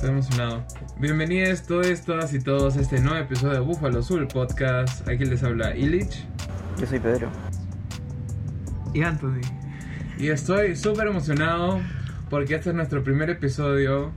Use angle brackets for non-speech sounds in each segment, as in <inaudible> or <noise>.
estoy emocionado. Bienvenidos todos, todas y todos a este nuevo episodio de Búfalo Azul Podcast. Aquí les habla Illich. Yo soy Pedro. Y Anthony. Y estoy súper emocionado porque este es nuestro primer episodio.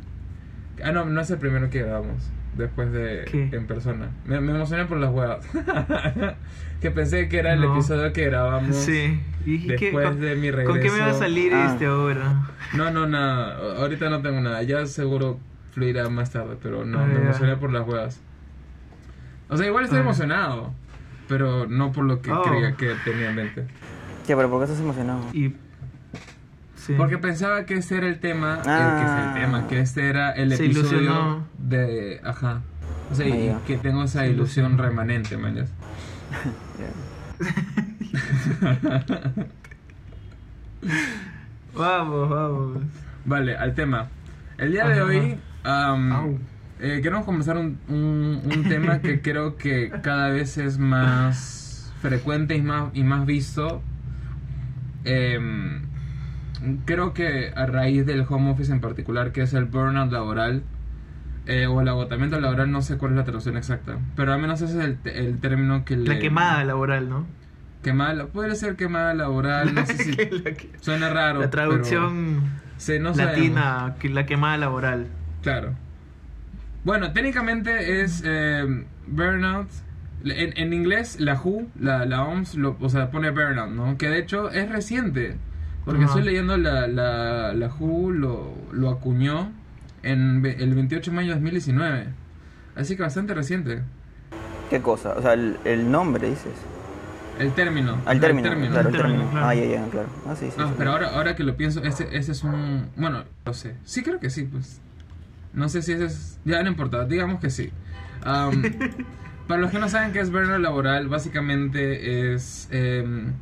Ah, no, no es el primero que grabamos después de ¿Qué? en persona. Me, me emocioné por las huevas. <laughs> que pensé que era el episodio que grabamos Sí. Y dije, ¿qué- después con, de mi regreso. ¿Con qué me va a salir Ah. este ahora? No, no, nada. Ahorita no tengo nada. Ya seguro fluirá más tarde, pero no, Ah, me emocioné por las huevas. O sea, igual estoy Ah. emocionado, pero no por lo que Oh. creía que tenía en mente. ¿Qué, pero por qué estás emocionado? Y. Sí. Porque pensaba que este era el tema, eh, Ah. que es el tema, que este era el Se episodio ilusionó. de, ajá. O sea, y que tengo esa Se ilusión ilusionó. remanente, man. <laughs> Vamos, vamos. Vale, al tema. El día de Ajá. hoy eh, queremos comenzar un, un- un tema que <laughs> creo que cada vez es más frecuente y más, y más visto. Em, creo que a raíz del home office en particular, que es el burnout laboral, eh, o el agotamiento laboral, no sé cuál es la traducción exacta, pero al menos ese es el, el término que le... La quemada laboral, ¿no? Quemada, puede ser quemada laboral, no sé <laughs> si... que- Suena raro. la pero- traducción Sí, no sabemos. latina, la quemada laboral. Claro. Bueno, técnicamente es eh, burnout. En, en inglés, la WHO, la, la OMS, lo, o sea, pone burnout, ¿no? Que de hecho es reciente. Porque Ajá. estoy leyendo la, la, la WHO lo, lo acuñó en el 28 de mayo de 2019. Así que bastante reciente. ¿Qué cosa? O sea, el, el nombre dices. El término. Al ajá, el término, claro, el término, claro. Ah, ya, ya, claro. Ah, sí, sí. Ah, sí. pero ahora, ahora que lo pienso, ese, ese es un... Bueno, no sé. Sí, creo que sí, pues. No sé si es... Ya no importa, digamos que sí. Am, <laughs> para los que no saben qué es burnout laboral, básicamente es... em,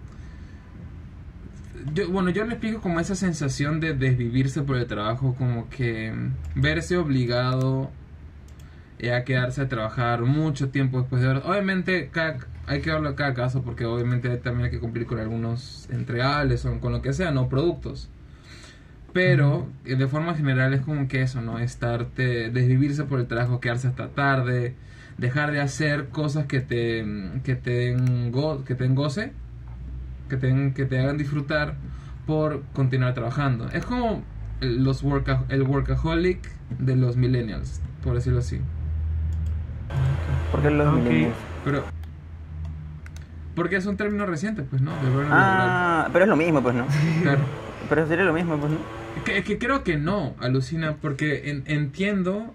yo- bueno, yo le explico como esa sensación de desvivirse por el trabajo, como que verse obligado eh, a quedarse a trabajar mucho tiempo después de horas. Obviamente cada- hay que verlo a cada caso porque obviamente también hay que cumplir con algunos entregables o con lo que sea, no productos. Pero eh, de forma general es como que eso, ¿no? Estarte, desvivirse por el trabajo, quedarse hasta tarde, dejar de hacer cosas que te, que te, den, go- que te den goce, que te, den- que te hagan disfrutar por continuar trabajando. Es como el- los worka- el workaholic de los millennials, por decirlo así. ¿Por qué los Ok. millennials? Pero. Porque es un término reciente, pues, ¿no? De. Ah, pero es lo mismo, pues, ¿no? Claro. Pero sería lo mismo, pues, ¿no? Es que, que creo que no, alucina, porque en- entiendo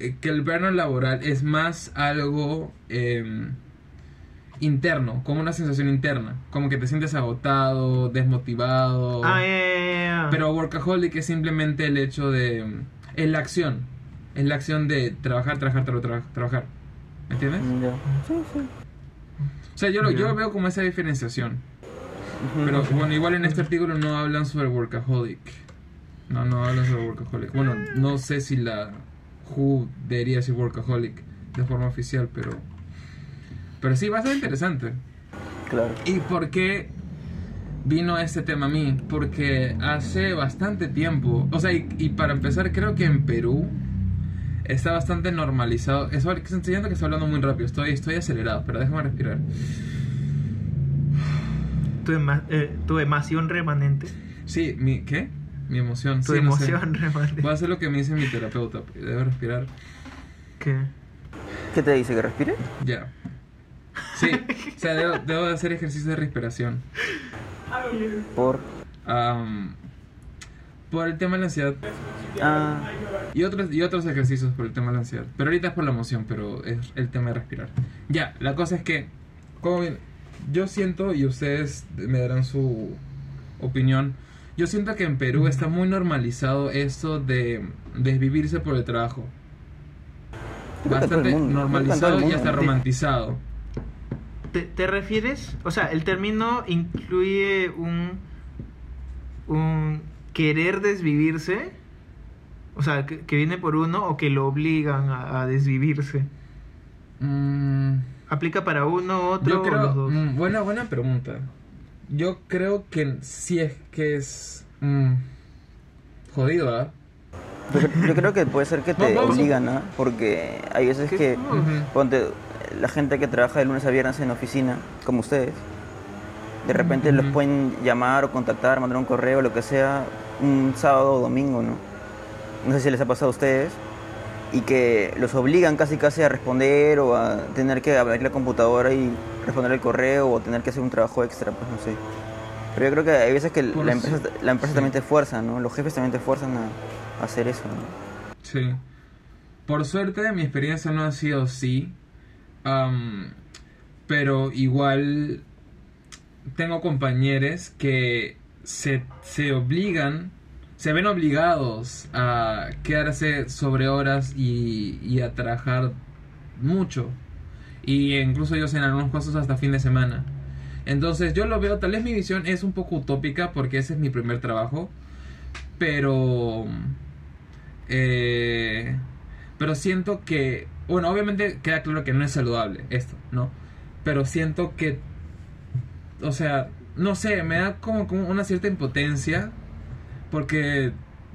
eh, que el burnout laboral es más algo em, interno, como una sensación interna. Como que te sientes agotado, desmotivado. Ah. Pero workaholic es simplemente el hecho de. Es la acción. Es la acción de trabajar, trabajar, tra- tra- trabajar. ¿Me entiendes? Mm. Sí, sí. O sea, yo lo, yo lo veo como esa diferenciación. Pero bueno, igual en este artículo no hablan sobre workaholic. No, no hablan sobre workaholic. Bueno, no sé si la WHO debería decir workaholic de forma oficial, pero. Pero sí, va a ser interesante. Claro. ¿Y por qué vino este tema a mí? Porque hace bastante tiempo, o sea, y, y para empezar, creo que en Perú está bastante normalizado. Eso, estoy enseñando que estoy hablando muy rápido, estoy, estoy acelerado, pero déjame respirar. Tu, ema- eh, tu emoción remanente. Sí, mi, ¿qué? Mi emoción. Tu sí, no sé. emoción remanente. Voy a hacer lo que me dice mi terapeuta. Debo respirar. ¿Qué? ¿Qué te dice? ¿Que respire? Ya. Sí, o sea, debo, debo de hacer ejercicio de respiración. Por. Am, por el tema de la ansiedad. Ah, Y otros, y otros ejercicios por el tema de la ansiedad. Pero ahorita es por la emoción, pero es el tema de respirar. Ya, la cosa es que, como yo siento, y ustedes me darán su opinión, yo siento que en Perú está muy normalizado esto de desvivirse por el trabajo. Bastante mundo, normalizado y hasta romantizado. ¿Te, te refieres? O sea, el término incluye un. un querer desvivirse. O sea, que, que viene por uno o que lo obligan a, a desvivirse. Mm, ¿Aplica para uno, otro Yo o los dos? mm, buena, buena pregunta. Yo creo que sí es que es mm, jodido, ¿ah? Yo, cre- yo creo que puede ser que <laughs> te a- obligan, ¿no? Porque hay veces ¿Qué? que, No. Ponte, la gente que trabaja de lunes a viernes en oficina, como ustedes, de repente los pueden llamar o contactar, mandar un correo, lo que sea, un sábado o domingo, ¿no? No sé si les ha pasado a ustedes. Y que los obligan casi casi a responder o a tener que abrir la computadora y responder el correo o tener que hacer un trabajo extra, pues no sé. Pero yo creo que hay veces que la empresa, la empresa sí. también te fuerza, ¿no? Los jefes también te fuerzan a, a hacer eso, ¿no? Sí. Por suerte, mi experiencia no ha sido así. Pero igual tengo compañeros que se, se obligan, se ven obligados a quedarse sobre horas y, y a trabajar mucho. Y incluso ellos en algunos casos hasta fin de semana. Entonces yo lo veo, tal vez mi visión es un poco utópica porque ese es mi primer trabajo. Pero... Eh, pero siento que, bueno, obviamente queda claro que no es saludable esto, ¿no? Pero siento que, o sea, no sé, me da como, como una cierta impotencia porque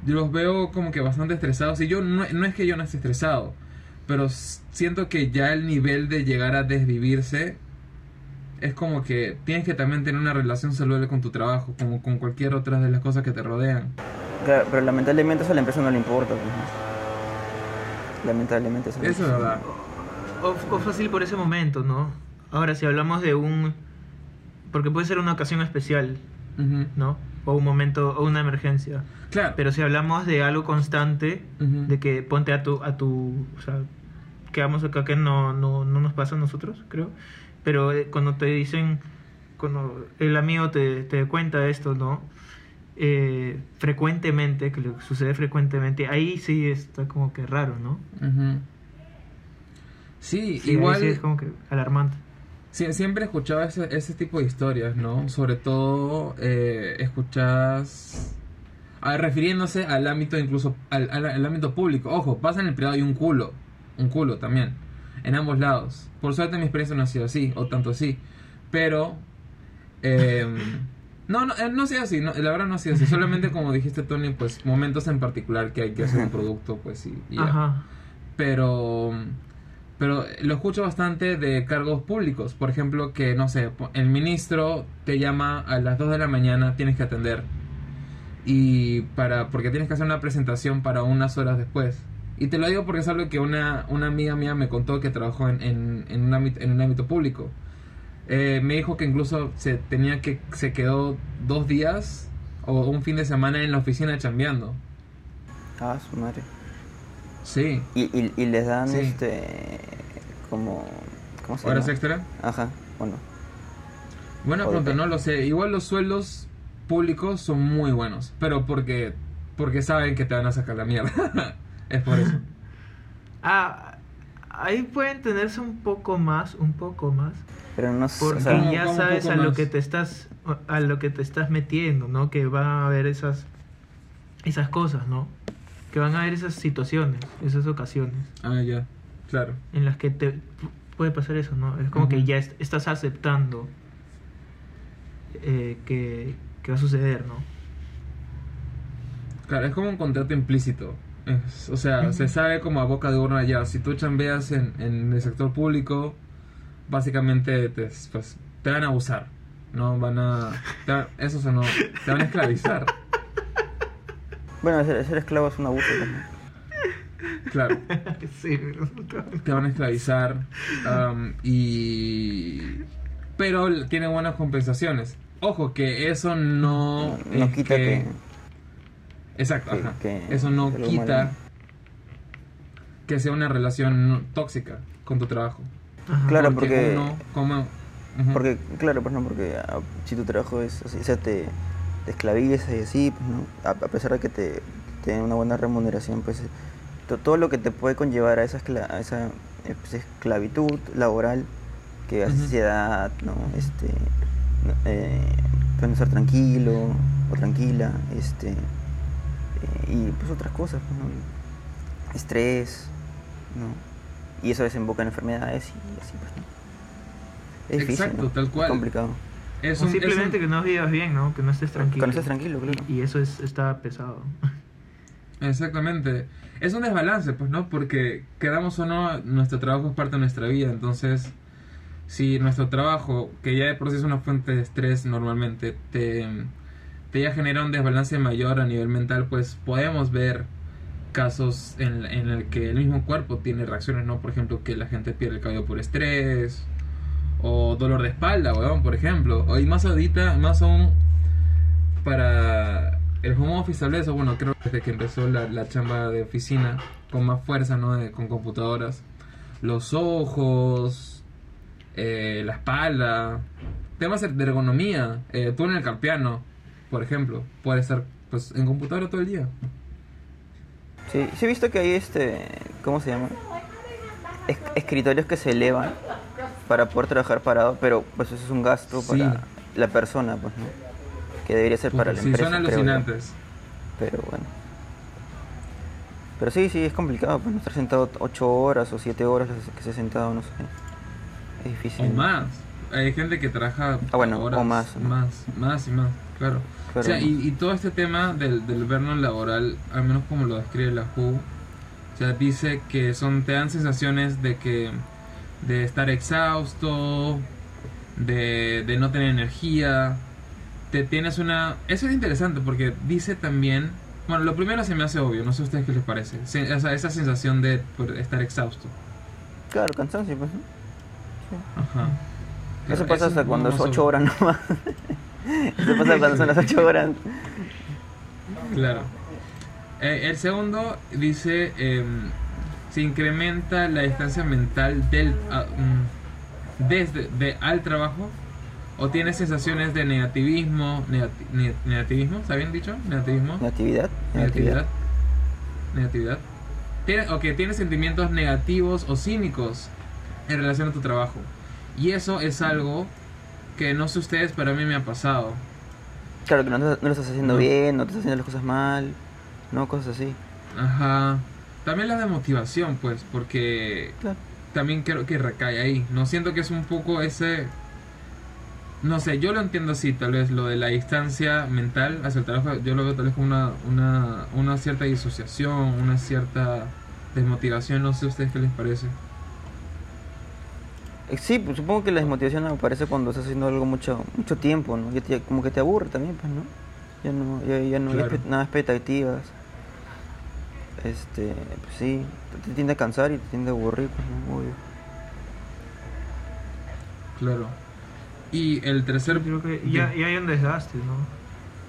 los veo como que bastante estresados y yo no, no es que yo no esté estresado, pero siento que ya el nivel de llegar a desvivirse es como que tienes que también tener una relación saludable con tu trabajo, como con cualquier otra de las cosas que te rodean. Claro, pero lamentablemente eso a la empresa no le importa. pues, ¿no? Lamentablemente eso. Eso es verdad. O, o fácil por ese momento, ¿no? Ahora, si hablamos de un... Porque puede ser una ocasión especial. ¿no? O un momento, o una emergencia. Claro. Pero si hablamos de algo constante, de que ponte a tu... A tu o sea, quedamos acá que no, no, no nos pasa a nosotros, creo. Pero eh, cuando te dicen... Cuando el amigo te, te cuenta esto, ¿no? Eh, frecuentemente, que le sucede frecuentemente, ahí sí está como que raro, ¿no? Sí, igual sí es como que alarmante. Sí, siempre he escuchado ese, ese tipo de historias, ¿no? Sobre todo eh, escuchas a ver, refiriéndose al ámbito incluso al, al- al ámbito público. Ojo, pasa en el privado y un culo, un culo también, en ambos lados. Por suerte mi experiencia no ha sido así o tanto así, pero em, no, no, eh, no ha sido así, no, la verdad no ha sido así. Solamente como dijiste Tony, pues momentos en particular que hay que hacer un producto, pues y, y ya Ajá. pero pero lo escucho bastante de cargos públicos. Por ejemplo que no sé el ministro te llama a las 2 de la mañana tienes que atender. Y para porque tienes que hacer una presentación para unas horas después. Y te lo digo porque es algo que una, una amiga mía me contó que trabajó en, en, en un, ámbito, en un ámbito público. Eh, me dijo que incluso se tenía que se quedó dos días o un fin de semana en la oficina chambeando. Ah, su madre. Sí Y, y, y les dan Sí. este. como. ¿Cómo se horas llama? extra Ajá, bueno. Buena O pregunta, no lo sé. Igual los sueldos públicos son muy buenos, pero porque porque saben que te van a sacar la mierda. <laughs> es por eso. <laughs> Ah, ahí pueden tenerse un poco más, un poco más, Pero no sé. porque O sea, ¿Cómo- ya sabes a lo que te estás a lo que te estás metiendo, ¿no? Que van a haber esas esas cosas, ¿no? Que van a haber esas situaciones, esas ocasiones Ah, ya. Claro. en las que te puede pasar eso, ¿no? Es como que ya est- estás aceptando eh, que, que va a suceder, ¿no? Claro, es como un contrato implícito. Es- o sea, se sabe como a boca de urna ya. Si tú chambeas en, en el sector público, básicamente te, pues, te van a abusar. No van a... te eso se no... Te van a esclavizar. <laughs> Bueno, ser, ser esclavo es un abuso. ¿no? Claro. <laughs> sí, te van a esclavizar y pero tiene buenas compensaciones ojo que eso no No, no es quita que- exacto que- ajá. que- eso no quita malo. que sea una relación tóxica con tu trabajo Claro, porque- uno como ujú. Porque, claro, pues no, porque ah, si tu trabajo es así, o sea, te, te esclaviza y así, pues no, a, a pesar de que te, te den una buena remuneración, pues eh, to- todo lo que te puede conllevar a esa, escla- a esa eh, pues, esclavitud laboral, que Ujú. ansiedad, ¿no? Este, eh, no estar tranquilo o tranquila, este, eh, y pues otras cosas, pues, ¿no? Estrés, ¿no? Y eso desemboca en enfermedades y así, pues, ¿no? Es difícil, tal Es cual. complicado. Es O un- es simplemente un- que no vivas bien, ¿no? Que no estés tranquilo. Que no estés tranquilo, claro. Y, y eso es, está pesado. <laughs> Exactamente. Es un desbalance, pues, ¿no? Porque quedamos o no, nuestro trabajo es parte de nuestra vida. Entonces, si nuestro trabajo, que ya de por sí es una fuente de estrés normalmente, te, te ya genera un desbalance mayor a nivel mental, pues podemos ver casos en, en el que el mismo cuerpo tiene reacciones, ¿no? Por ejemplo, que la gente pierde el cabello por estrés, o dolor de espalda, weón, por ejemplo. O más ahorita, más aún para el home office tal vez, o bueno, creo que desde que empezó la, chamba de oficina con más fuerza, ¿no? Con computadoras. Los ojos, eh, la espalda, temas de ergonomía. Eh, tú en el carpiano, por ejemplo, puedes estar pues en computadora todo el día. Sí, sí he visto que hay este, ¿cómo se llama? Es- escritorios que se elevan para poder trabajar parado, pero pues eso es un gasto Sí. para la persona, pues, ¿no? Que debería ser para la sí, empresa. son creo yo. alucinantes. Pero bueno. Pero sí, sí, es complicado, pues no estar sentado 8 horas o 7 horas que se ha sentado, no sé. Es difícil. O más. Hay gente que trabaja Ah, bueno, o horas más, ¿no? más, más y más, claro. Claro. O sea, y, y todo este tema del, del burnout laboral, al menos como lo describe la WHO, o sea, dice que son te dan sensaciones de que de estar exhausto, de, de no tener energía, te tienes una... Eso es interesante porque dice también... Bueno, lo primero se me hace obvio, no sé a ustedes qué les parece. Se- o sea, esa sensación de por estar exhausto. Claro, cansancio, pues. ¿no? Ajá. Eso pasa hasta cuando es más 8 obvio. horas nomás. <laughs> Eso pasa cuando son las 8 horas. Claro. Eh, el segundo dice, em, se incrementa la distancia mental del, mm, desde de, al trabajo o tiene sensaciones de negativismo, negati- ne- negativismo, ¿está bien dicho? Negativismo. Negatividad. Negatividad. Negatividad. Tiene, ok, tiene sentimientos negativos o cínicos en relación a tu trabajo. Y eso es algo que no sé ustedes, pero a mí me ha pasado. Claro que no, no lo estás haciendo No. bien, no te estás haciendo las cosas mal, no, cosas así. Ajá. También la de motivación, pues, porque Claro. también creo que recae ahí. No siento que es un poco ese... No sé, yo lo entiendo así, tal vez lo de la distancia mental hacia el trabajo, yo lo veo tal vez como una, una, una cierta disociación, una cierta desmotivación, no sé a ustedes qué les parece. Sí, pues supongo que la desmotivación aparece cuando estás haciendo algo mucho mucho tiempo, ¿no? Ya te- como que te aburre también, pues, ¿no? Ya no, ya, ya no hay Claro. nada de expectativas. Este, pues sí, te, tiende a cansar y te tiende a aburrir, pues, ¿no? Obvio. Claro. Y el tercer... Creo que ya, ya hay un desgaste, ¿no?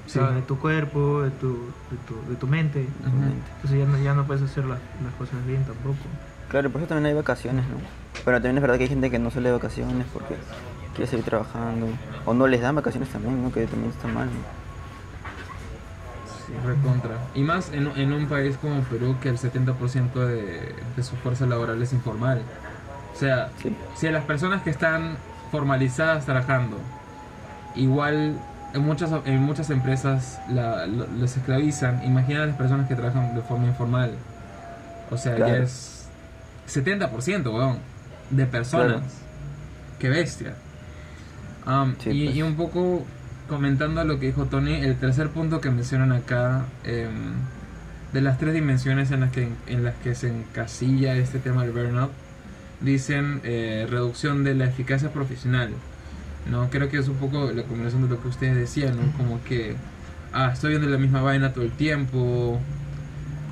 O sea, Sí. de tu cuerpo, de tu, de tu, de tu mente. Entonces ya no, ya no puedes hacer las, las cosas bien tampoco. Claro, por eso también hay vacaciones, ¿no? Pero también es verdad que hay gente que no sale de vacaciones porque quiere seguir trabajando. O no les dan vacaciones también, ¿no? Que también está mal, ¿no? Sí, recontra. Y más en, en un país como Perú que el 70% de, de su fuerza laboral es informal. O sea, Sí. si a las personas que están formalizadas trabajando, igual en muchas, en muchas empresas la, lo- los esclavizan, imagina a las personas que trabajan de forma informal. O sea, ya Claro. es 70%, weón, de personas. Claro. Qué bestia. Sí, y, pues. y un poco comentando lo que dijo Tony, el tercer punto que mencionan acá, em, de las tres dimensiones en las que, en las que se encasilla este tema del burnout, dicen eh, reducción de la eficacia profesional. No, creo que es un poco la combinación de lo que ustedes decían, ¿no? Como que, ah, estoy viendo la misma vaina todo el tiempo,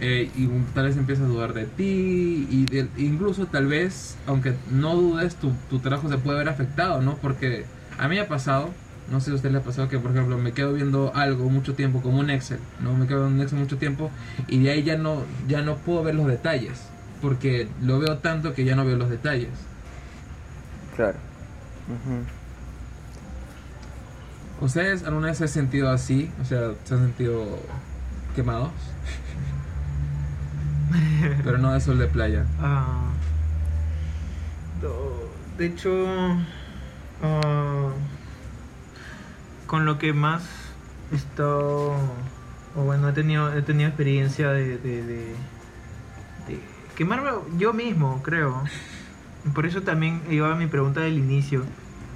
eh, y tal vez empiezas a dudar de ti, y de- incluso tal vez, aunque no dudes, tu, tu trabajo se puede ver afectado, ¿no? Porque a mí ha pasado, no sé si a usted le ha pasado que, por ejemplo, me quedo viendo algo mucho tiempo, como un Excel, ¿no? Me quedo viendo un Excel mucho tiempo, y de ahí ya no, ya no puedo ver los detalles, porque lo veo tanto que ya no veo los detalles. Claro. ¿Ustedes alguna vez se han sentido así? O sea, ¿se han sentido quemados? <laughs> Pero no de sol de playa. Ah, de hecho, ah, con lo que más he estado, o bueno, he tenido, he tenido experiencia de, de, de, de quemarme yo mismo, creo. Por eso también iba a mi pregunta del inicio,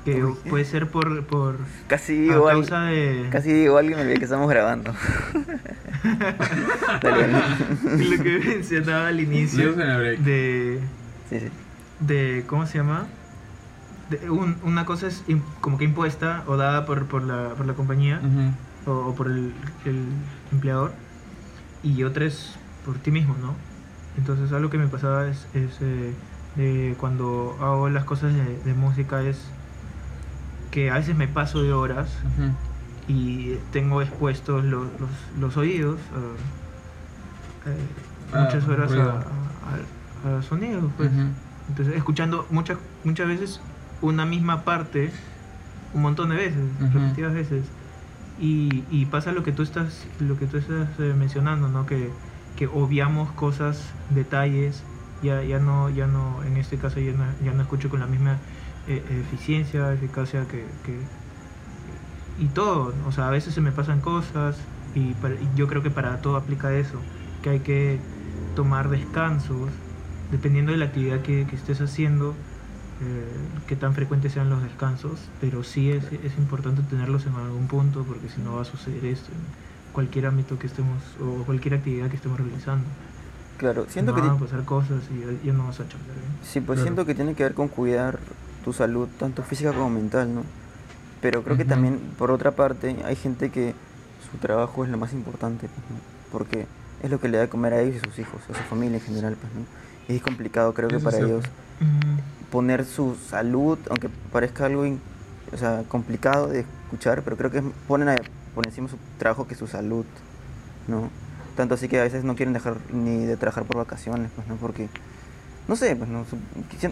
que Uy. puede ser por, por Casi a digo algo. causa de... Casi digo y me olvidé que estamos grabando. <laughs> Lo que mencionaba al inicio de, Sí, sí. de ¿cómo se llama? Un- una cosa es como que impuesta o dada por, por, la, por la compañía o, o por el, el empleador y otra es por ti mismo, ¿no? Entonces algo que me pasaba es, es, eh, cuando hago las cosas de, de música es que a veces me paso de horas y tengo expuestos los, los, los oídos a- eh, Ah, muchas horas a, a- a- a sonido pues. Entonces escuchando muchas muchas veces una misma parte un montón de veces repetidas veces y, y pasa lo que tú estás lo que tú estás eh, mencionando no que, que obviamos cosas detalles ya ya no ya no en este caso ya no, ya no escucho con la misma eh, eficiencia eficacia que, que y todo, o sea, a veces se me pasan cosas y, para- y yo creo que para todo aplica eso, que hay que tomar descansos, dependiendo de la actividad que, que estés haciendo, qué tan frecuentes sean los descansos, pero sí es, es importante tenerlos en algún punto porque si no va a suceder esto en cualquier ámbito que estemos o cualquier actividad que estemos realizando. Claro, siento no que... van a pasar cosas y ya, no vas a chambear bien. Sí, pues Claro. siento que tiene que ver con cuidar tu salud, tanto física como mental, ¿no? Pero creo que Ujú. también, por otra parte, hay gente que su trabajo es lo más importante, pues, ¿no? Porque es lo que le da de comer a ellos y a sus hijos, a su familia en general, pues, ¿no? Es complicado, creo que Eso para ellos poner su salud, aunque parezca algo in- o sea, complicado de escuchar, pero creo que ponen a- por encima su trabajo que su salud, ¿no? Tanto así que a veces no quieren dejar ni de trabajar por vacaciones, pues, ¿no? Porque, no sé, pues, ¿no?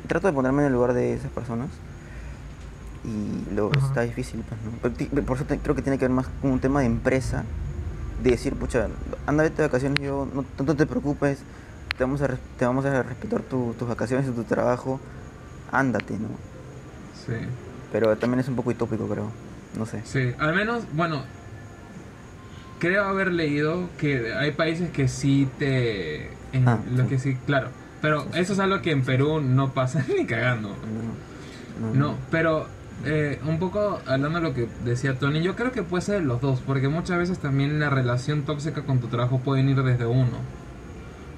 Trato de ponerme en el lugar de esas personas y lo Ajá. está difícil, pues, ¿no? Pero ti- Por eso te- creo que tiene que ver más con un tema de empresa, de decir, pucha, anda, vete de vacaciones, yo, no, no te preocupes, te vamos a, te vamos a respetar tu- tus vacaciones y tu trabajo, ándate, ¿no? Sí. Pero también es un poco utópico, creo. No sé. Sí, al menos, bueno, creo haber leído que hay países que sí te... En Ah, los sí. que sí, claro. Pero eso es algo que en Perú no pasa <laughs> ni cagando. No, No, pero eh, un poco hablando de lo que decía Tony, yo creo que puede ser los dos, porque muchas veces también la relación tóxica con tu trabajo puede ir desde uno.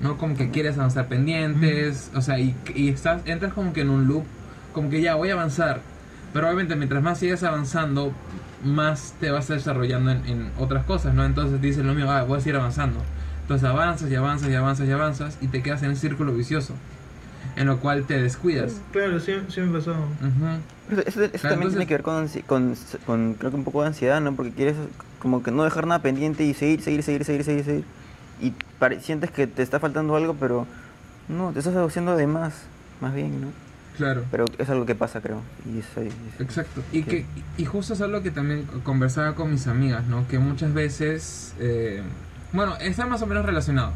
¿No? Como que quieres avanzar pendientes, o sea, y, y estás, entras como que en un loop, como que ya voy a avanzar. Pero obviamente mientras más sigues avanzando, más te vas desarrollando en, en otras cosas, ¿no? Entonces dices lo mismo, ah, voy a seguir avanzando. Entonces avanzas y avanzas y avanzas y avanzas y te quedas en un círculo vicioso, en lo cual te descuidas. Claro, sí, sí me pasó. Ujú. Eso, eso- eso Claro, también tiene entonces- que ver con, con, con, creo que un poco de ansiedad, ¿no? Porque quieres como que no dejar nada pendiente y seguir, seguir, seguir, seguir, seguir, seguir. Y sientes que te está faltando algo, pero no, te estás haciendo de más, más bien, ¿no? Claro. Pero es algo que pasa, creo. Y eso, es- Exacto. Y, que, y justo es algo que también conversaba con mis amigas, ¿no? Que muchas veces, eh, bueno, está más o menos relacionado.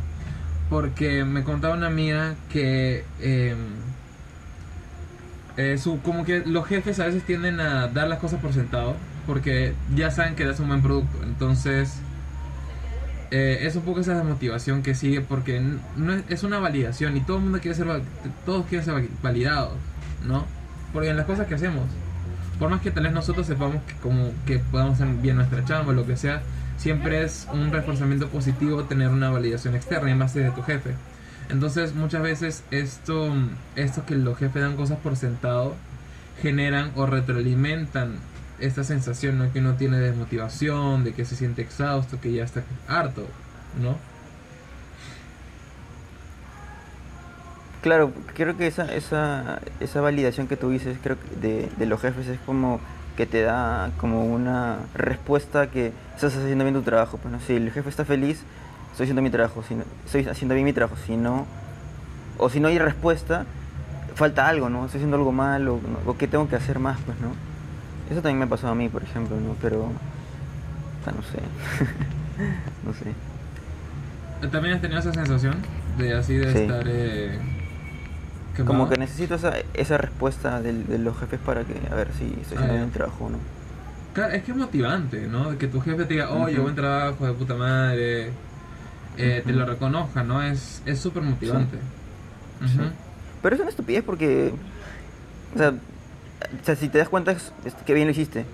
Porque me contaba una amiga que eh, eh, su, como que los jefes a veces tienden a dar las cosas por sentado. Porque ya saben que das un buen producto. Entonces, eh, es un poco esa desmotivación que sigue porque no es, es una validación y todo el mundo quiere ser, todos quieren ser val- validados, ¿no? Porque en las cosas que hacemos, por más que tal vez nosotros sepamos que como que podamos hacer bien nuestra chamba o lo que sea, siempre es un reforzamiento positivo tener una validación externa y más de tu jefe. Entonces muchas veces esto, esto que los jefes dan cosas por sentado generan o retroalimentan esta sensación ¿no? que uno tiene de desmotivación, de que se siente exhausto, que ya está harto, ¿no? Claro, creo que esa, esa, esa validación que tú dices creo que de, de los jefes es como que te da como una respuesta que estás haciendo bien tu trabajo. Pues, ¿no? Si el jefe está feliz, estoy haciendo mi trabajo. Si no- estoy haciendo bien mi trabajo. Si no, o si no hay respuesta, falta algo, ¿no? Estoy haciendo algo mal o, o qué tengo que hacer más, pues, ¿no? Eso también me ha pasado a mí, por ejemplo, ¿no? Pero, o sea, no sé. <laughs> no sé. ¿También has tenido esa sensación de así de Sí. estar... Eh, Como que necesito esa, esa respuesta del- de los jefes para que, a ver si estoy Ah, haciendo ya. bien trabajo o no. Claro, es que es motivante, ¿no? De que tu jefe te diga, oye, buen trabajo, de puta madre, eh, te lo reconozca, ¿no? Es es súper motivante. Sí. Ujú. Pero es una estupidez porque, o sea, o sea, si te das cuenta es, es que bien lo hiciste,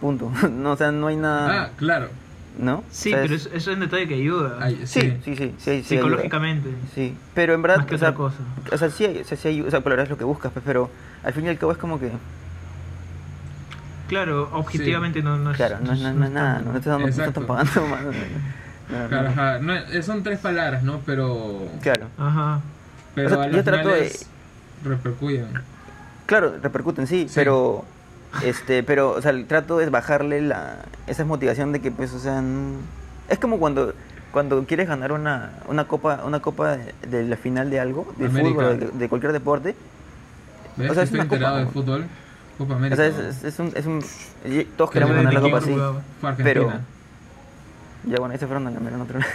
punto. <laughs> no, o sea, no hay nada, Ah, claro. ¿no? Sí, O sea, pero es- eso, es un detalle que ayuda. Ay, Sí, sí. sí, sí, sí, sí, ayuda. psicológicamente. Sí, pero en verdad, Más que o sea, otra cosa. o sea, sí, hay- o sea, sí hay- o sea, claro, es lo que buscas, pues, pero al fin y al cabo es como que, Claro, objetivamente no, no es. claro, no, es- no, no es nada, no te están, no te están pagando <laughs> más. no, no, no, no, Claro, ajá. No, son tres palabras, ¿no? Pero. Claro, Ajá. Pero O sea, a yo trato de- repercuyen. Claro, repercuten, sí, Sí. pero, este, pero, o sea, el trato es bajarle la, esa motivación de que, pues, o sea, es como cuando, cuando quieres ganar una, una copa, una copa de, de la final de algo, de América. fútbol, de, de cualquier deporte, ¿Ves? O sea, es estoy una copa, enterado de ¿no? fútbol. Copa o sea, es, ¿no? es, es un, es un, todos queremos ¿de ganar la copa así, pero, ya bueno, ahí se fueron en otro <laughs>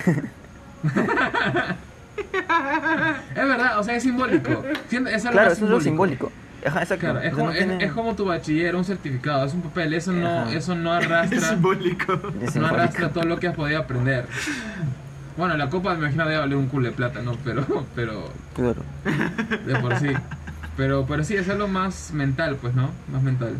Es verdad, o sea, es simbólico. Es Claro, es lo simbólico. Ajá, exacto. Claro, es como, no tiene- es como tu bachiller, un certificado, es un papel, eso no, Ajá. eso no <laughs> Es arrastra, simbólico. Es no simbólico. arrastra todo lo que has podido aprender. Bueno, la copa me imagino debe valer un culo de plata, ¿no? Pero, pero, Claro. de por sí. Pero, pero sí, es algo más mental, pues, ¿no? Más mental.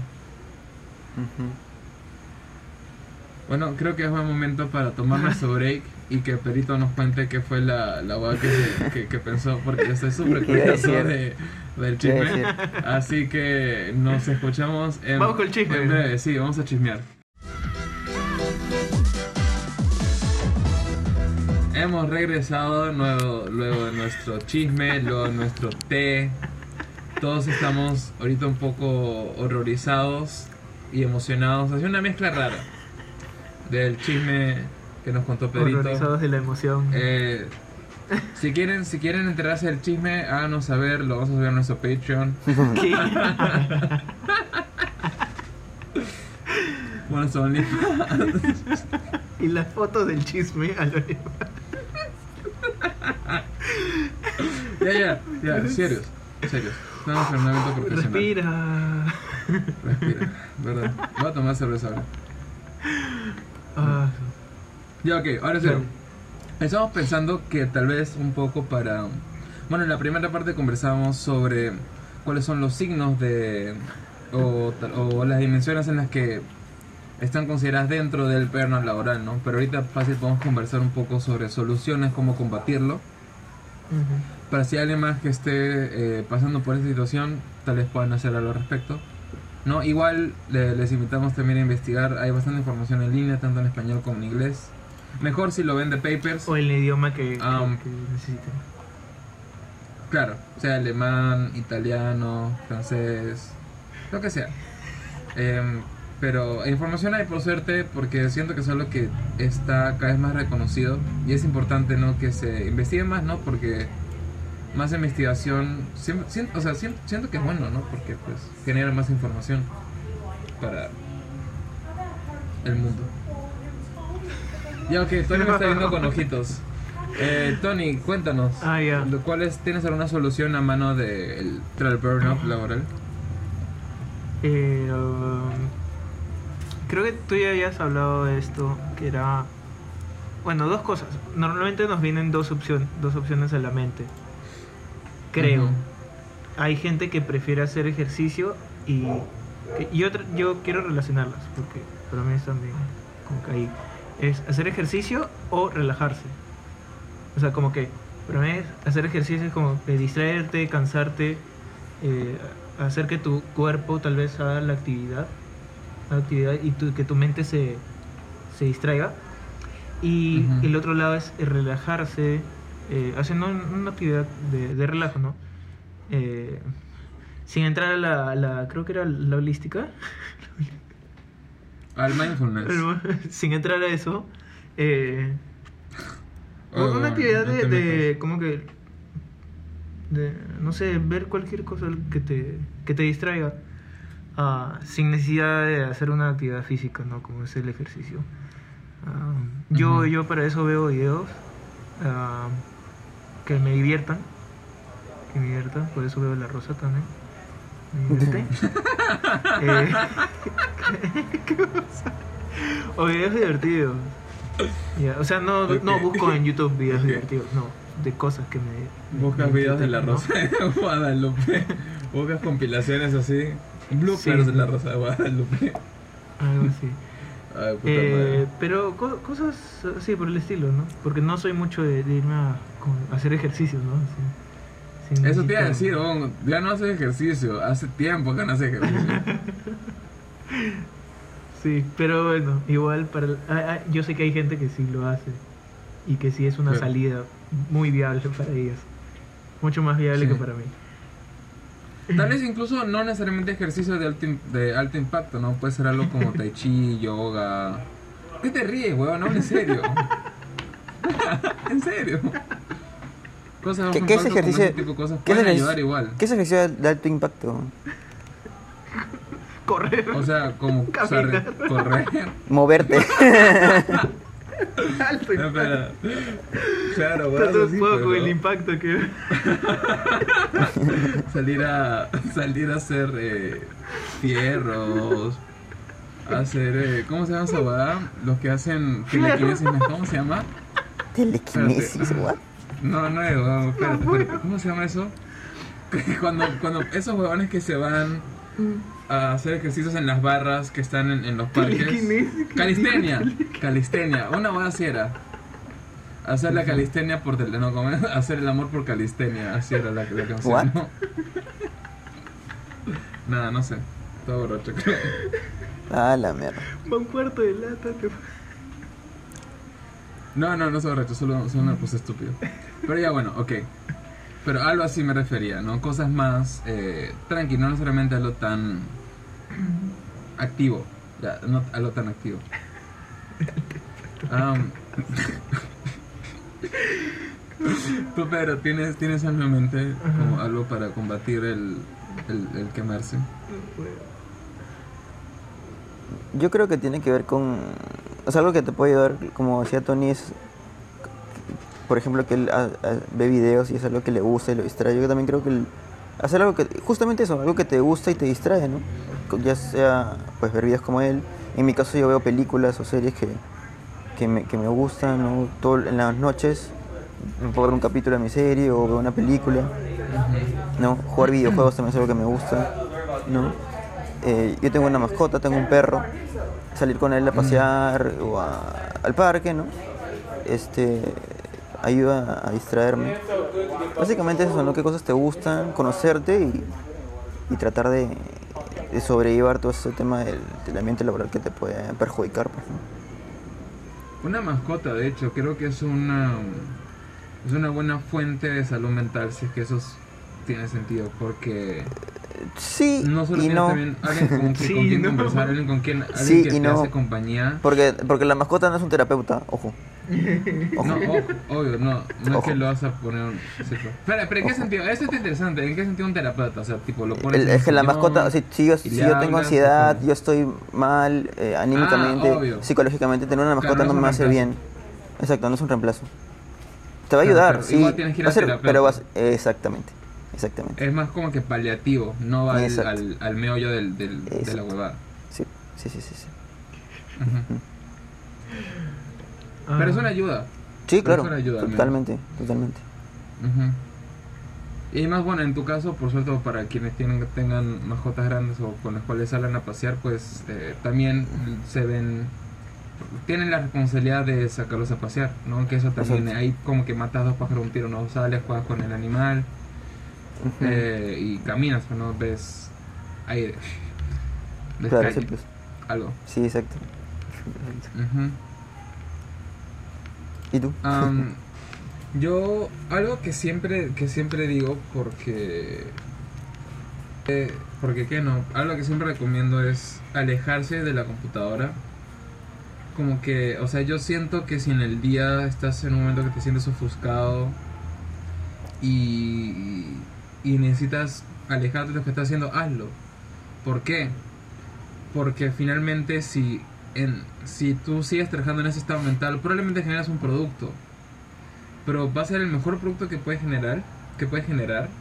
Bueno, creo que es buen momento para tomar nuestro <laughs> break y que Perito nos cuente qué fue la, la hueá que, se- que, que pensó, porque yo estoy <laughs> súper ¿Qué iba a curioso de, del ¿Qué iba a chisme. Así que nos escuchamos en, Vamos con el chisme. en breve. Sí, vamos a chismear. Hemos regresado nuevo, luego de nuestro chisme, luego de nuestro té. Todos estamos ahorita un poco horrorizados y emocionados. Es una mezcla rara del chisme que nos contó Pedrito. De la emoción. Eh, si quieren, si quieren enterarse del chisme, háganos saber, lo vamos a subir a nuestro Patreon. ¿Qué? <laughs> Bueno, OnlyFans. y las fotos del chisme a lo Ya, ya, ya, serios, serios. Estamos en un evento profesional. Respira. Respira, verdad. Voy a tomar cerveza ahora. Ah, Ya, ok, ahora sí. Estamos pensando que tal vez un poco para... Bueno, en la primera parte conversábamos sobre cuáles son los signos de... O, las dimensiones en las que están consideradas dentro del perno laboral, ¿no? Pero ahorita fácil podemos conversar un poco sobre soluciones, cómo combatirlo. Para si alguien más que esté eh, pasando por esta situación, tal vez puedan hacer algo al respecto. ¿No? Igual le- les invitamos también a investigar, hay bastante información en línea, tanto en español como en inglés. Mejor si lo ven de papers, O el idioma que, Um, que claro, sea alemán, italiano, francés, lo que sea. Em, pero información hay por suerte porque siento que es algo que está cada vez más reconocido y es importante ¿no? que se investigue más, ¿no? Porque más investigación, siempre, siento, o sea, siento, siento que es bueno, ¿no? Porque pues genera más información para el mundo. Ya, ok, Tony me está viendo con ojitos. Eh, Tony, cuéntanos. Ah, ya. es- ¿Tienes alguna solución a mano del del burnout laboral? Eh, um, creo que tú ya habías hablado de esto, que era... Bueno, dos cosas. Normalmente nos vienen dos, opciones dos opciones a la mente. Creo. Hay gente que prefiere hacer ejercicio y... y yo, tra- yo quiero relacionarlas, porque para mí es también como que ahí. Es hacer ejercicio o relajarse. O sea, como que para mí es hacer ejercicio es como que distraerte, cansarte, eh, hacer que tu cuerpo tal vez haga la actividad, la actividad y tu- que tu mente se, se distraiga. Y el otro lado es el relajarse, eh, haciendo un- una actividad de, de relajo, ¿no? Eh, sin entrar a la, creo que era la holística, <laughs> Al mindfulness. pero <laughs> sin entrar a eso, eh, Oh, una actividad no de, de como que de no sé ver cualquier cosa que te que te distraiga ah, sin necesidad de hacer una actividad física no como es el ejercicio. Ah, yo yo para eso veo videos ah, que me diviertan que me diviertan por eso veo la rosa también Me divierte. <laughs> Eh, <laughs> ¿qué pasa? o videos divertidos ya, o sea, no, no busco en YouTube videos divertidos, no, de cosas que me. Buscas me videos de la Rosa de Guadalupe. Buscas compilaciones así. Bloopers Sí. de la Rosa de Guadalupe. ¿no? Algo así. Ay, puta Eh, pero co- cosas así por el estilo, ¿no? Porque no soy mucho de, de irme a, hacer ejercicio, ¿no? Eso te iba a decir, ya no haces ejercicio. Hace tiempo que no haces ejercicio. <laughs> Sí, pero bueno, igual para el- ah, ah, yo sé que hay gente que sí lo hace y que sí es una salida muy viable para ellos. Mucho más viable Sí. que para mí. Tal vez incluso no necesariamente ejercicio de alto, de alto impacto, ¿no? Puede ser algo como tai chi, yoga. ¿Qué te ríes, weón? No, en serio. <laughs> en serio. Cosas de ¿Qué, qué es impacto, como ejercicio? ese tipo de cosas ¿Qué es pueden ejercicio- ayudar igual. ¿Qué es ejercicio de- alto impacto? Correr. O sea, como o sea, correr. Moverte. <laughs> alto No, impacto. pero- Claro, Tanto weón. sí, puedo con pero el impacto que <laughs> salir a salir a hacer eh, fierros. Hacer, eh, ¿cómo se llama esa weá? Los que hacen telequinesis, ¿cómo se llama? Telequinesis, what? No, no es, weón, espérate, espérate. ¿Cómo se llama eso? <laughs> Cuando, cuando esos huevones que se van a hacer ejercicios en las barras que están en, en los parques. Calistenia, calistenia, una así era. Hacer la calistenia por tele, no, como <laughs> hacer el amor por calistenia, así era la, la canción. What? ¿no? <laughs> Nada, no sé. Todo borracho, creo. Ah, la mierda. va un cuarto de lata. te- No, no, no soy borracho, solo, solo me puse estúpido. Pero ya bueno, ok. Pero algo así me refería, ¿no? Cosas más eh, tranqui, no necesariamente algo tan activo. Ya, no algo tan activo. Am, <laughs> Tú, Pedro, ¿tienes, tienes en mi mente como algo para combatir el, el, el quemarse? Yo creo que tiene que ver con... O sea, algo que te puede ayudar, como decía Tony, es... Por ejemplo, que él ah, ah, ve videos y es algo que le gusta y lo distrae. Yo también creo que el- hacer algo que... Justamente eso, algo que te gusta y te distrae, ¿no? Ya sea, pues, ver videos como él. En mi caso yo veo películas o series que, que, me, que me gustan, ¿no? Todo, en las noches me puedo ver un capítulo de mi serie o veo una película. ¿no? Jugar videojuegos también es algo que me gusta, ¿no? Eh, yo tengo una mascota, tengo un perro, salir con él a pasear o a- al parque, ¿no? Este, ayuda a distraerme. Básicamente eso, ¿no? ¿Qué cosas te gustan? Conocerte y, y tratar de, de sobrellevar todo ese tema del, del ambiente laboral que te puede perjudicar, pues, ¿no? Una mascota, de hecho, creo que es una es una buena fuente de salud mental, si es que eso es- tiene sentido, porque Sí no solo y no. también alguien con, <laughs> que- Sí, con quien no. conversar, alguien con quien alguien Sí que y te no. hace compañía. Porque, porque la mascota no es un terapeuta, ojo. <laughs> Ojo. No, ojo, obvio, no, no es Ojo. que lo vas a poner un... pero- Espera, pero ¿en qué Ojo. sentido? Esto está interesante, ¿en qué sentido un terapeuta? O sea, tipo, lo pones El- es que la mascota, si, si yo, si yo tengo ansiedad, o yo estoy mal eh, anímicamente, Ah, psicológicamente, tener una Claro, mascota no no, es me hace bien. Exacto, no es un reemplazo. Te va a Claro, ayudar, pero sí. igual tienes que ir va a ser- pero vas, exactamente, exactamente. Es más como que paliativo, no va al, al, al meollo del, del- de la huevada. Sí, sí, sí, sí. Sí, Ujú. Ah, Pero es una ayuda. sí Pero claro, ayuda totalmente, totalmente. Y más bueno, en tu caso, por suerte, para quienes tienen, tengan mascotas grandes o con las cuales salen a pasear, pues eh, también se ven, tienen la responsabilidad de sacarlos a pasear, ¿no? Que eso también, Exacto. ahí como que matas dos pájaros de un tiro, ¿no? Sales, juegas con el animal eh, y caminas, ¿no? Ves aire, ves claro, sí, pues. algo. Sí, exacto. Ujú. ¿Y tú? <laughs> Yo algo que siempre que siempre digo porque eh, porque qué no algo que siempre recomiendo es alejarse de la computadora como que o sea yo siento que si en el día estás en un momento que te sientes ofuscado y y necesitas alejarte de lo que estás haciendo hazlo ¿por qué? porque finalmente si en, si tú sigues trabajando en ese estado mental, probablemente generas un producto. Pero va a ser el mejor producto que puedes generar, que puedes generar.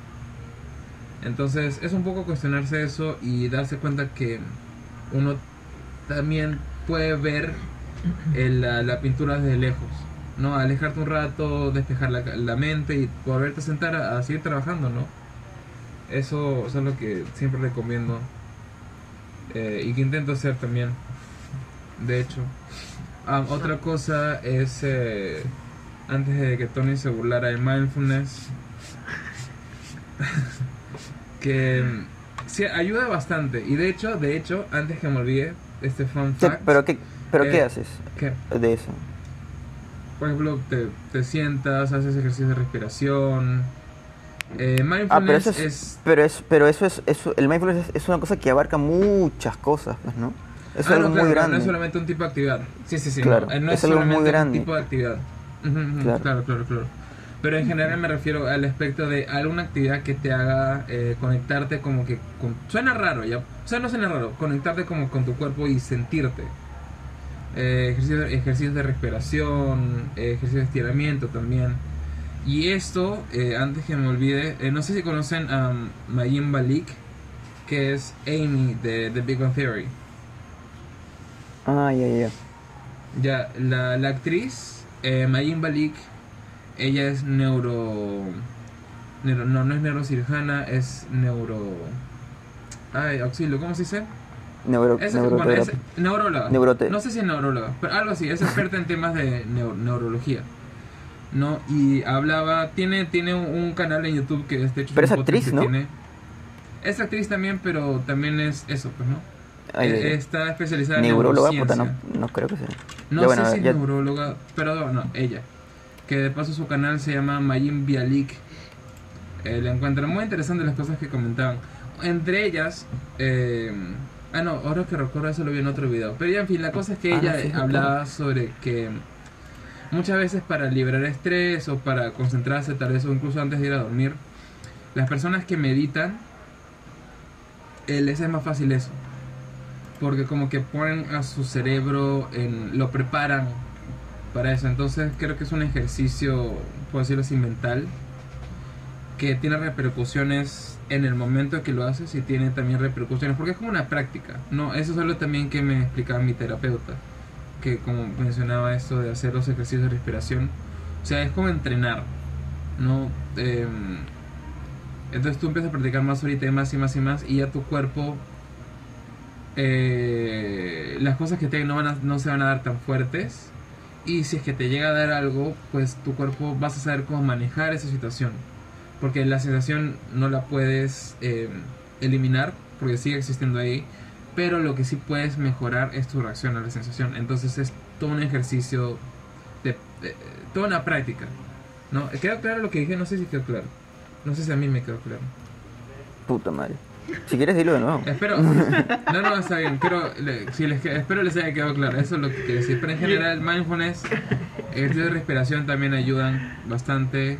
Entonces, es un poco cuestionarse eso y darse cuenta que uno también puede ver el- la, la pintura desde lejos. ¿no? Alejarte un rato, despejar la, la mente y volverte a sentar a, seguir trabajando, ¿no? Eso, eso es lo que siempre recomiendo eh, y que intento hacer también. De hecho. Ah, otra cosa es, eh, antes de que Tony se burlara de mindfulness, <laughs> que mm, sí, ayuda bastante. Y de hecho, de hecho, antes que me olvide, este fun Sí, pero ¿qué, pero qué eh, haces que, de eso? por ejemplo, te, te sientas, haces ejercicios de respiración. Eh, mindfulness Ah, pero eso es, es pero es, pero eso es, eso, el mindfulness es, es una cosa que abarca muchas cosas, pues, ¿no? Es Ah, algo no, claro, muy grande. No es solamente un tipo de actividad. Sí, sí, sí. Claro, no, eh, no es algo muy solamente grande. un tipo de actividad. Claro. claro. claro, claro, Pero en general me refiero al aspecto de alguna actividad que te haga eh, conectarte como que... Con, suena raro, ya. O sea, no suena raro. Conectarte como con tu cuerpo y sentirte. Eh, ejercicios, ejercicios de respiración, eh, ejercicios de estiramiento también. Y esto, eh, antes que me olvide, eh, no sé si conocen a Mayim Balik, que es Amy de The Big Bang Theory. Ah, ya, ya. Ya, la, la actriz, eh, Mayim Balik, ella es neuro, neuro- No, no es neurocirujana, es neuro. Ay, auxilio, ¿cómo se dice? Neuro, Es, bueno, es neuróloga. Neurote- No sé si es neuróloga, pero algo así, es experta en temas de neu- neurología. ¿No? Y hablaba, tiene, tiene un, canal en YouTube que es de hecho Pero es actriz, ¿no? tiene- Es actriz también, pero también es eso, pues, ¿no? Ay. Está especializada en Neuróloga, puta, no, no creo que sea. No Ya, bueno, sé si es ya- neuróloga, pero no, ella. Que de paso su canal se llama Mayim Bialik. Eh, le encuentran muy interesante las cosas que comentaban. Entre ellas, eh, ah no, ahora que recuerdo eso lo vi en otro video. Pero ya en fin, la cosa es que Ah, ella sí, hablaba sobre que muchas veces para liberar estrés o para concentrarse tal vez o incluso antes de ir a dormir, las personas que meditan, eh, les es más fácil eso porque como que ponen a su cerebro en lo preparan para eso. Entonces creo que es un ejercicio puedo decirlo así mental que tiene repercusiones en el momento que lo haces y tiene también repercusiones porque es como una práctica no eso es algo también que me explicaba mi terapeuta que como mencionaba esto de hacer los ejercicios de respiración o sea es como entrenar no Em, entonces tú empiezas a practicar más ahorita y más y más y más y ya tu cuerpo eh, las cosas que te no, van a- no se van a dar tan fuertes y si es que te llega a dar algo pues tu cuerpo vas a saber cómo manejar esa situación porque la sensación no la puedes eh, eliminar porque sigue existiendo ahí pero lo que sí puedes mejorar es tu reacción a la sensación entonces es todo un ejercicio de, de- toda una práctica ¿no? ¿quedó claro lo que dije? no sé si quedó claro no sé si a mí me quedó claro Puta madre. Si quieres, dilo de nuevo. Espero. No, no, está bien. Pero, le- si les, espero les haya quedado claro. Eso es lo que quiero decir. Pero en general, mindfulness, ejercicios de respiración también ayudan bastante.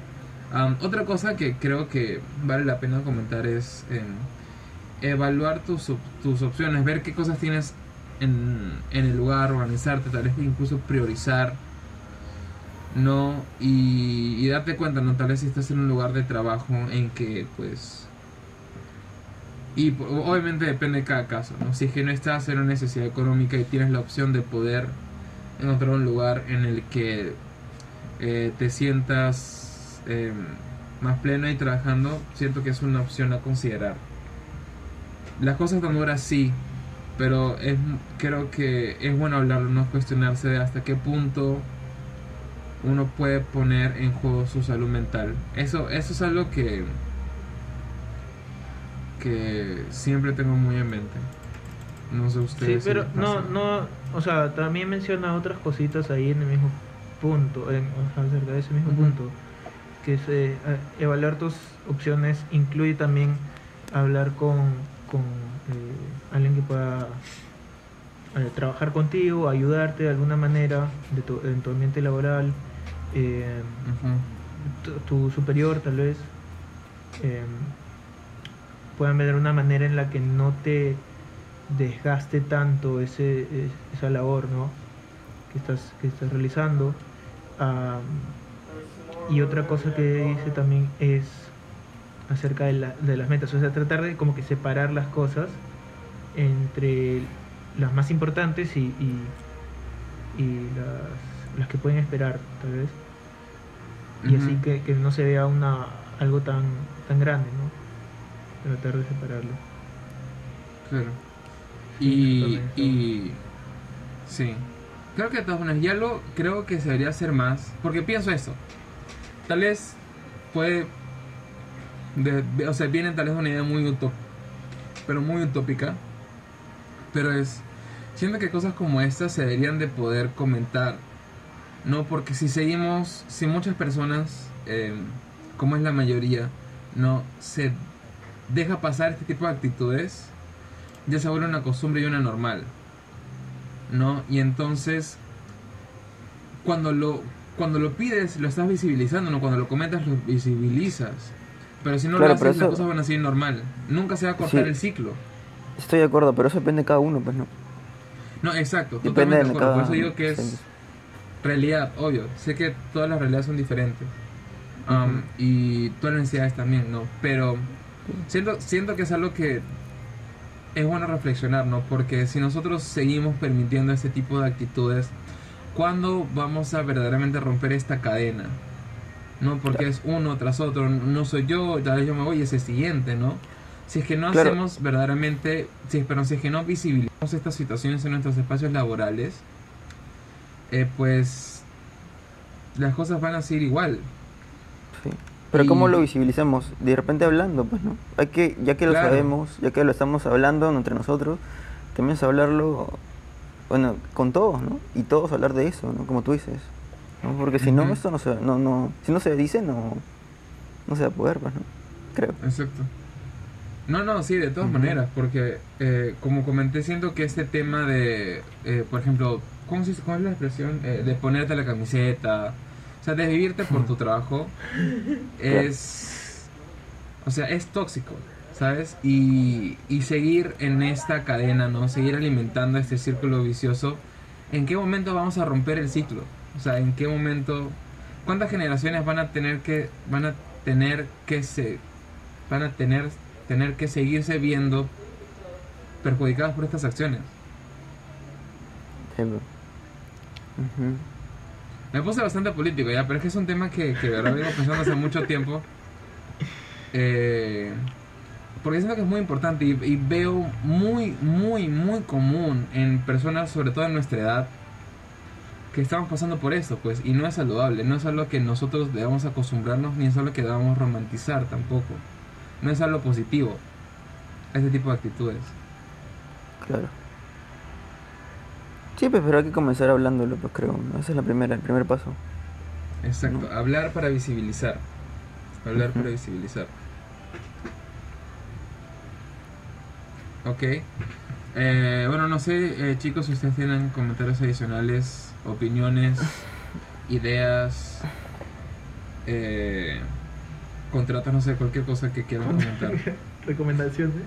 Am, otra cosa que creo que vale la pena comentar es em, evaluar tus, tus opciones, ver qué cosas tienes en, en el lugar, organizarte, tal vez incluso priorizar. No, y, y darte cuenta, ¿no? Tal vez si estás en un lugar de trabajo en que, pues, y obviamente depende de cada caso, ¿no? Si es que no estás en una necesidad económica y tienes la opción de poder encontrar un lugar en el que eh, te sientas eh, más pleno y trabajando, siento que es una opción a considerar. Las cosas tan duras sí, pero es, creo que es bueno hablarlo, no cuestionarse de hasta qué punto uno puede poner en juego su salud mental. Eso, eso es algo que que siempre tengo muy en mente. No sé Sí, ustedes. si pero no, no, o sea, también menciona otras cositas ahí en el mismo punto, en, acerca de ese mismo punto, que es eh, evaluar tus opciones, incluye también hablar con, con eh, alguien que pueda eh, trabajar contigo, ayudarte de alguna manera de tu, en tu ambiente laboral, eh, tu, tu superior tal vez puedan ver una manera en la que no te desgaste tanto ese, es- esa labor ¿no? que, estás, que estás realizando. Y otra cosa que dice también es acerca de, la- de las metas, o sea, tratar de como que separar las cosas entre las más importantes y, y, y las, las que pueden esperar, tal vez y así que, que no se vea una algo tan tan grande no tratar de separarlo Claro. Y, y Sí. Creo que de todas maneras, ya lo creo que se debería hacer más. Porque pienso esto. Tal vez puede. de- de- o sea, viene tal vez una idea muy utópica. Pero muy utópica. Pero es. Siento que cosas como estas se deberían de poder comentar. No, porque si seguimos. Si muchas personas. eh, como es la mayoría. No se deja pasar este tipo de actitudes. Ya se vuelve una costumbre y una normal. ¿no? Y entonces, cuando lo, cuando lo pides, lo estás visibilizando, ¿no? Cuando lo comentas, lo visibilizas. Pero si no Claro, lo haces, las cosas van a seguir normal. Nunca se va a cortar Sí. el ciclo. Estoy de acuerdo, pero eso depende de cada uno, pues no. No, exacto, Depende totalmente de acuerdo. Por cada eso digo que es realidad, obvio. Sé que todas las realidades son diferentes. Um. Y todas las necesidades también, ¿no? Pero siento, siento que es algo que es bueno reflexionar, ¿no? Porque si nosotros seguimos permitiendo este tipo de actitudes, ¿cuándo vamos a verdaderamente romper esta cadena? ¿No? Porque es uno tras otro, no soy yo, tal vez yo me voy y es el siguiente, ¿no? Si es que no Claro. hacemos verdaderamente, si, perdón, si es que no visibilizamos estas situaciones en nuestros espacios laborales, eh, pues las cosas van a seguir igual. Sí. Pero ¿cómo Y- lo visibilicemos? De repente hablando, pues, ¿no? Hay que, ya que lo Claro. sabemos, ya que lo estamos hablando entre nosotros, también es hablarlo, bueno, con todos, ¿no? Y todos hablar de eso, ¿no? Como tú dices, ¿no? Porque si no, esto no se, no, no, si no se dice, no, no se va a poder, pues, ¿no? Creo. Exacto. No, no, sí, de todas maneras, porque eh, como comenté, siento que este tema de, eh, por ejemplo, ¿cómo, se, cómo es la expresión? Eh, de ponerte la camiseta, o sea, de vivirte por tu <laughs> trabajo, es, o sea, es tóxico, ¿sabes? Y, y seguir en esta cadena, ¿no? Seguir alimentando este círculo vicioso, ¿en qué momento vamos a romper el ciclo? O sea, ¿en qué momento, cuántas generaciones van a tener que, van a tener que se, van a tener, tener que seguirse viendo perjudicadas por estas acciones? Sí. Ujú. Me puse bastante político ya, pero es que es un tema que, que verdad vengo pensando hace mucho tiempo. Eh, porque siento que es muy importante y, veo muy, muy, muy común en personas, sobre todo en nuestra edad, que estamos pasando por esto, pues, y no es saludable, no es algo que nosotros debamos acostumbrarnos, ni es algo que debamos romantizar tampoco. No es algo positivo, este tipo de actitudes. Claro. Sí, pues, pero hay que comenzar hablándolo, pues creo. Esa es la primera, el primer paso. Exacto, No. hablar para visibilizar. Hablar para visibilizar. Ok. Eh, bueno, no sé, eh, chicos, si ustedes tienen comentarios adicionales, opiniones, <laughs> ideas, eh, contratos, no sé, cualquier cosa que quieran comentar. <laughs> Recomendaciones.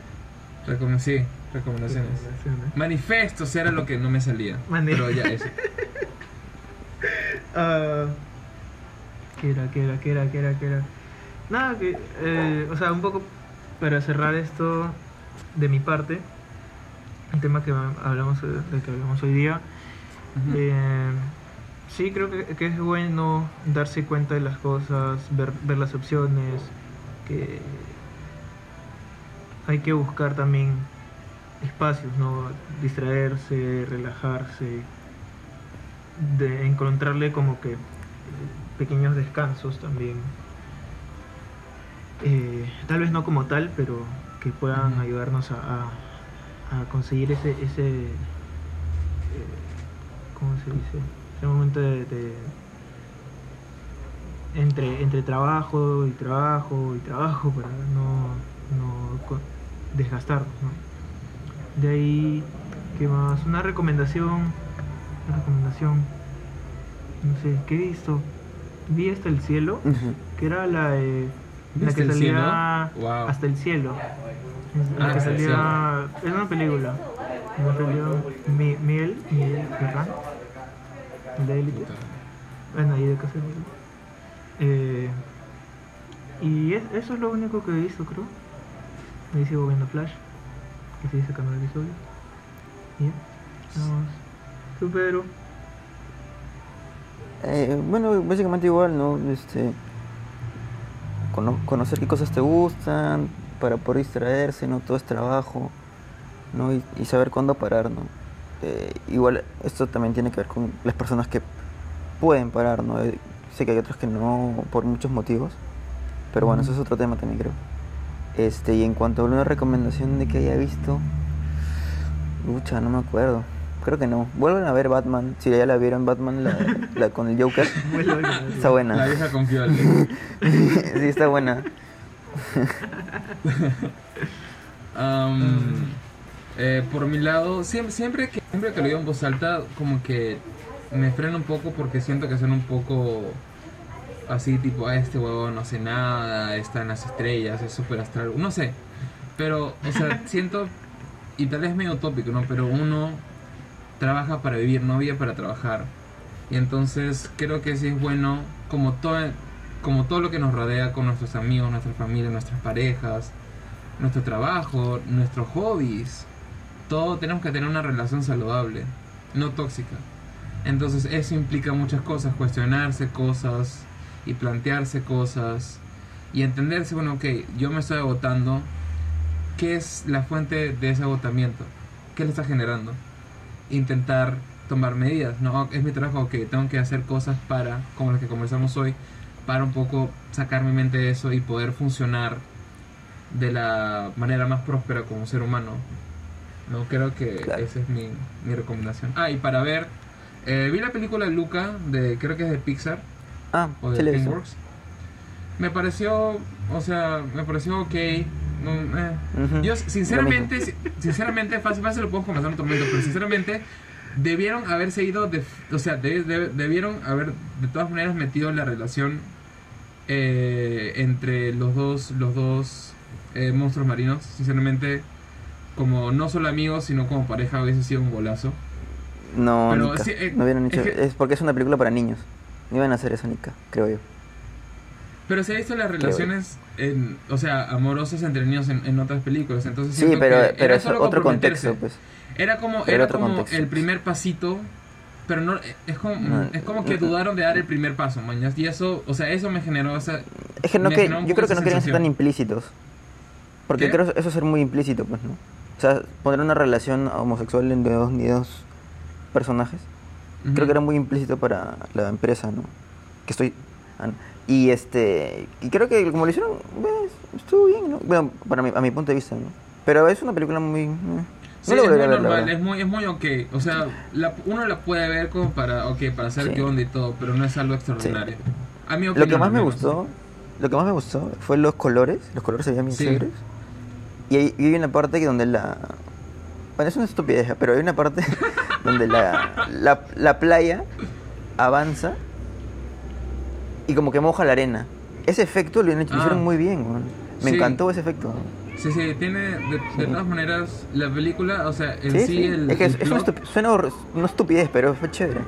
Recom sí, recomendaciones. Recomendaciones. Manifestos era lo que no me salía. Mani- Pero ya eso. <laughs> Ah, ¿Qué era, qué era, qué era, qué era, qué era? Nada, que, eh, o sea, un poco para cerrar esto de mi parte, el tema que hablamos, eh, del que hablamos hoy día, eh, sí creo que, que es bueno darse cuenta de las cosas, ver, ver las opciones, que hay que buscar también espacios, ¿no? Distraerse, relajarse, de encontrarle como que eh, pequeños descansos también. Eh, tal vez no como tal, pero que puedan ayudarnos a, a- a conseguir ese, ese eh, ¿cómo se dice? Ese momento de, de- entre, entre trabajo y trabajo y trabajo para no, no ¿no? De ahí, ¿qué más? Una recomendación, una recomendación, no sé, ¿qué he visto? Vi hasta el cielo, que era la, de- la ¿Viste que salía? Wow. hasta el cielo. La Ah, que hasta el salía, es una película, me salió Mi- Miel, Miel Ferran, de élite. Bueno, ahí de casa de. Eh, y es- eso es lo único que he visto, creo. Ahí sigo viendo Flash, que sigue sacando episodios. Y ya, nada más. ¿Tú, Pedro? Eh, bueno, básicamente igual, ¿no? Este, cono- conocer qué cosas te gustan para poder distraerse, ¿no? Todo es trabajo, ¿no? Y, y saber cuándo parar, ¿no? eh, igual esto también tiene que ver con las personas que pueden parar, ¿no? Eh, sé que hay otros que no, por muchos motivos, pero bueno, eso es otro tema también creo. Este, y en cuanto a una recomendación de que haya visto, lucha, no me acuerdo. Creo que no. Vuelven a ver Batman. Si ya la vieron, Batman la, <laughs> la con el Joker. <laughs> está buena. La vieja confiable. <laughs> sí, está buena. Eh, por mi lado, siempre, siempre, que, siempre que lo digo en voz alta, como que me freno un poco porque siento que son un poco así, tipo, "Ah, este huevo no hace nada, está en las estrellas, es súper astral, no sé. Pero, o sea, <laughs> siento, y tal vez es medio utópico, ¿no? Pero uno trabaja para vivir, no vive para trabajar. Y entonces creo que sí es bueno, como todo, como todo lo que nos rodea con nuestros amigos, nuestra familia, nuestras parejas, nuestro trabajo, nuestros hobbies, todo tenemos que tener una relación saludable, no tóxica. Entonces eso implica muchas cosas, cuestionarse cosas y plantearse cosas y entenderse, bueno, ok, yo me estoy agotando, ¿qué es la fuente de ese agotamiento? ¿Qué le está generando? Intentar tomar medidas, ¿no? Es mi trabajo, ok, tengo que hacer cosas para, como las que conversamos hoy, para un poco sacar mi mente de eso y poder funcionar de la manera más próspera como ser humano. No creo que Claro. esa es mi, mi recomendación. Ah, y para ver, eh, vi la película Luca, de creo que es de Pixar Ah, o de. DreamWorks. Me pareció, o sea, me pareció ok. no, eh. Yo sinceramente, si- sinceramente, fácil, fácil lo puedo conversar en otro momento, pero sinceramente debieron haberse ido, de, o sea, de- de- debieron haber de todas maneras metido la relación eh, entre los dos, los dos eh, monstruos marinos. Sinceramente, como no solo amigos, sino como pareja, hubiese sido un golazo. No, Pero sí, eh, no hubieran es hecho. que- Es porque es una película para niños. No iban a hacer eso, Nika, creo yo. Pero se ha visto las relaciones, en, o sea, amorosas entre niños en, en otras películas. Entonces Sí, pero, que pero era es solo otro contexto, pues. Era como, Era era otro como contexto, el primer pasito, pero no es como, No, es como que no, dudaron de dar el primer paso, mañas. Y eso, o sea, eso me generó esa... Es que no que, yo creo que no querían ser tan implícitos. Porque ¿Qué? creo eso es ser muy implícito, pues, ¿no? O sea, poner una relación homosexual entre dos ni dos personajes. Creo que era muy implícito para la empresa, ¿no? Que estoy... no. Y este... Y creo que como lo hicieron, pues, estuvo bien, ¿no? Bueno, para mi, a mi punto de vista, ¿no? Pero es una película muy... eh, Sí, no es muy normal, es muy, es muy ok. O sea, la- uno la puede ver como para, ok, para saber Sí. qué onda y todo, pero no es algo extraordinario. A mi Lo opinión, que más me gustó, lo que más me gustó fue los colores, los colores se veían bien Sí. Y hay, y hay una parte que donde la... Bueno, es una estupidez, pero hay una parte <laughs> donde la, la, la playa avanza y como que moja la arena. Ese efecto lo, Ah. hicieron muy bien. Me Sí. encantó ese efecto. Sí, sí, tiene, de, de todas maneras, la película, o sea, en Sí, sí, sí. el... es que es, el es una plot- estupi- suena hor- una estupidez, pero fue chévere.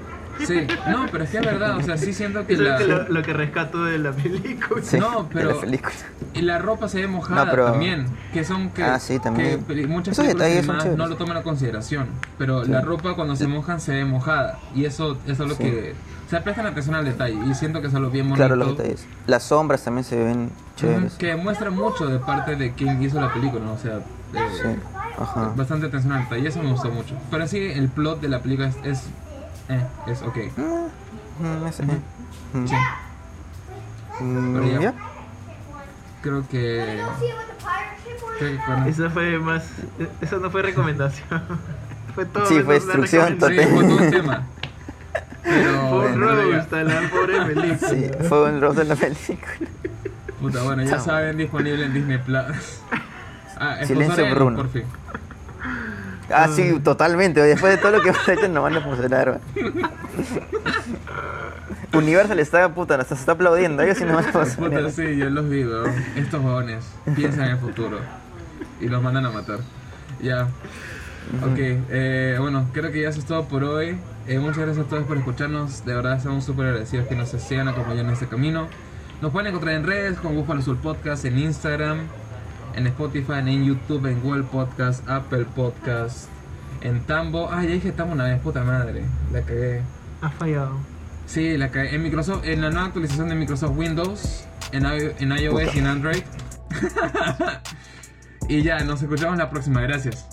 Sí, no, pero es que es verdad, o sea, sí siento que Eso la... es lo, lo que rescato de la película. Sí, No, de pero- la película. Y la ropa se ve mojada No, pero- también, que son que, Ah, sí, también. que muchas Esos películas detalles son animadas chéveres. no lo toman a consideración, pero Sí. la ropa cuando se mojan se ve mojada y eso, eso es lo Sí. que o sea, prestan atención al detalle y siento que es algo bien bonito. Claro, los detalles. Las sombras también se ven chéveres. que muestra mucho de parte de quien hizo la película, ¿no? o sea, eh, Sí, ajá. bastante atención al detalle, eso me gustó mucho. Pero sí, el plot de la película es, es, eh, es ok. Mm, mm, ese- Ujú. mm. Sí, Mm, ya. ya. creo que, creo que con- Eso fue más. Eso no fue recomendación. <laughs> fue todo. Sí, fue instrucción Sí, recomendación. fue todo un tema. Pero <laughs> Fue un roast a la pobre película. Sí, fue un roast de la película. Puta, bueno, ya Chao. saben, disponible en Disney Plus. Ah, Silencio Bruno. por fin. Ah, sí, totalmente. Después de todo lo que <laughs> hemos hecho, nos van a funcionar. Universal está, puta, se está aplaudiendo. Ellos sí nos van a Puta, funcionar. sí, yo los weón. Estos jóvenes piensan en el futuro y los mandan a matar. Ya. Ok, eh, bueno, creo que ya eso es todo por hoy. Eh, muchas gracias a todos por escucharnos. De verdad, estamos súper agradecidos que nos sigan acompañando en este camino. Nos pueden encontrar en redes con Búfalo Sur Podcast, en Instagram, en Spotify, en YouTube, en Google Podcast, Apple Podcast, en Tambo. Ah, ya dije Tambo una vez, puta madre. La cagué. Ha fallado. Sí, la cagué. En Microsoft, en la nueva actualización de Microsoft Windows, en, i- en iOS Puta. y en Android. <laughs> y ya, nos escuchamos la próxima. Gracias.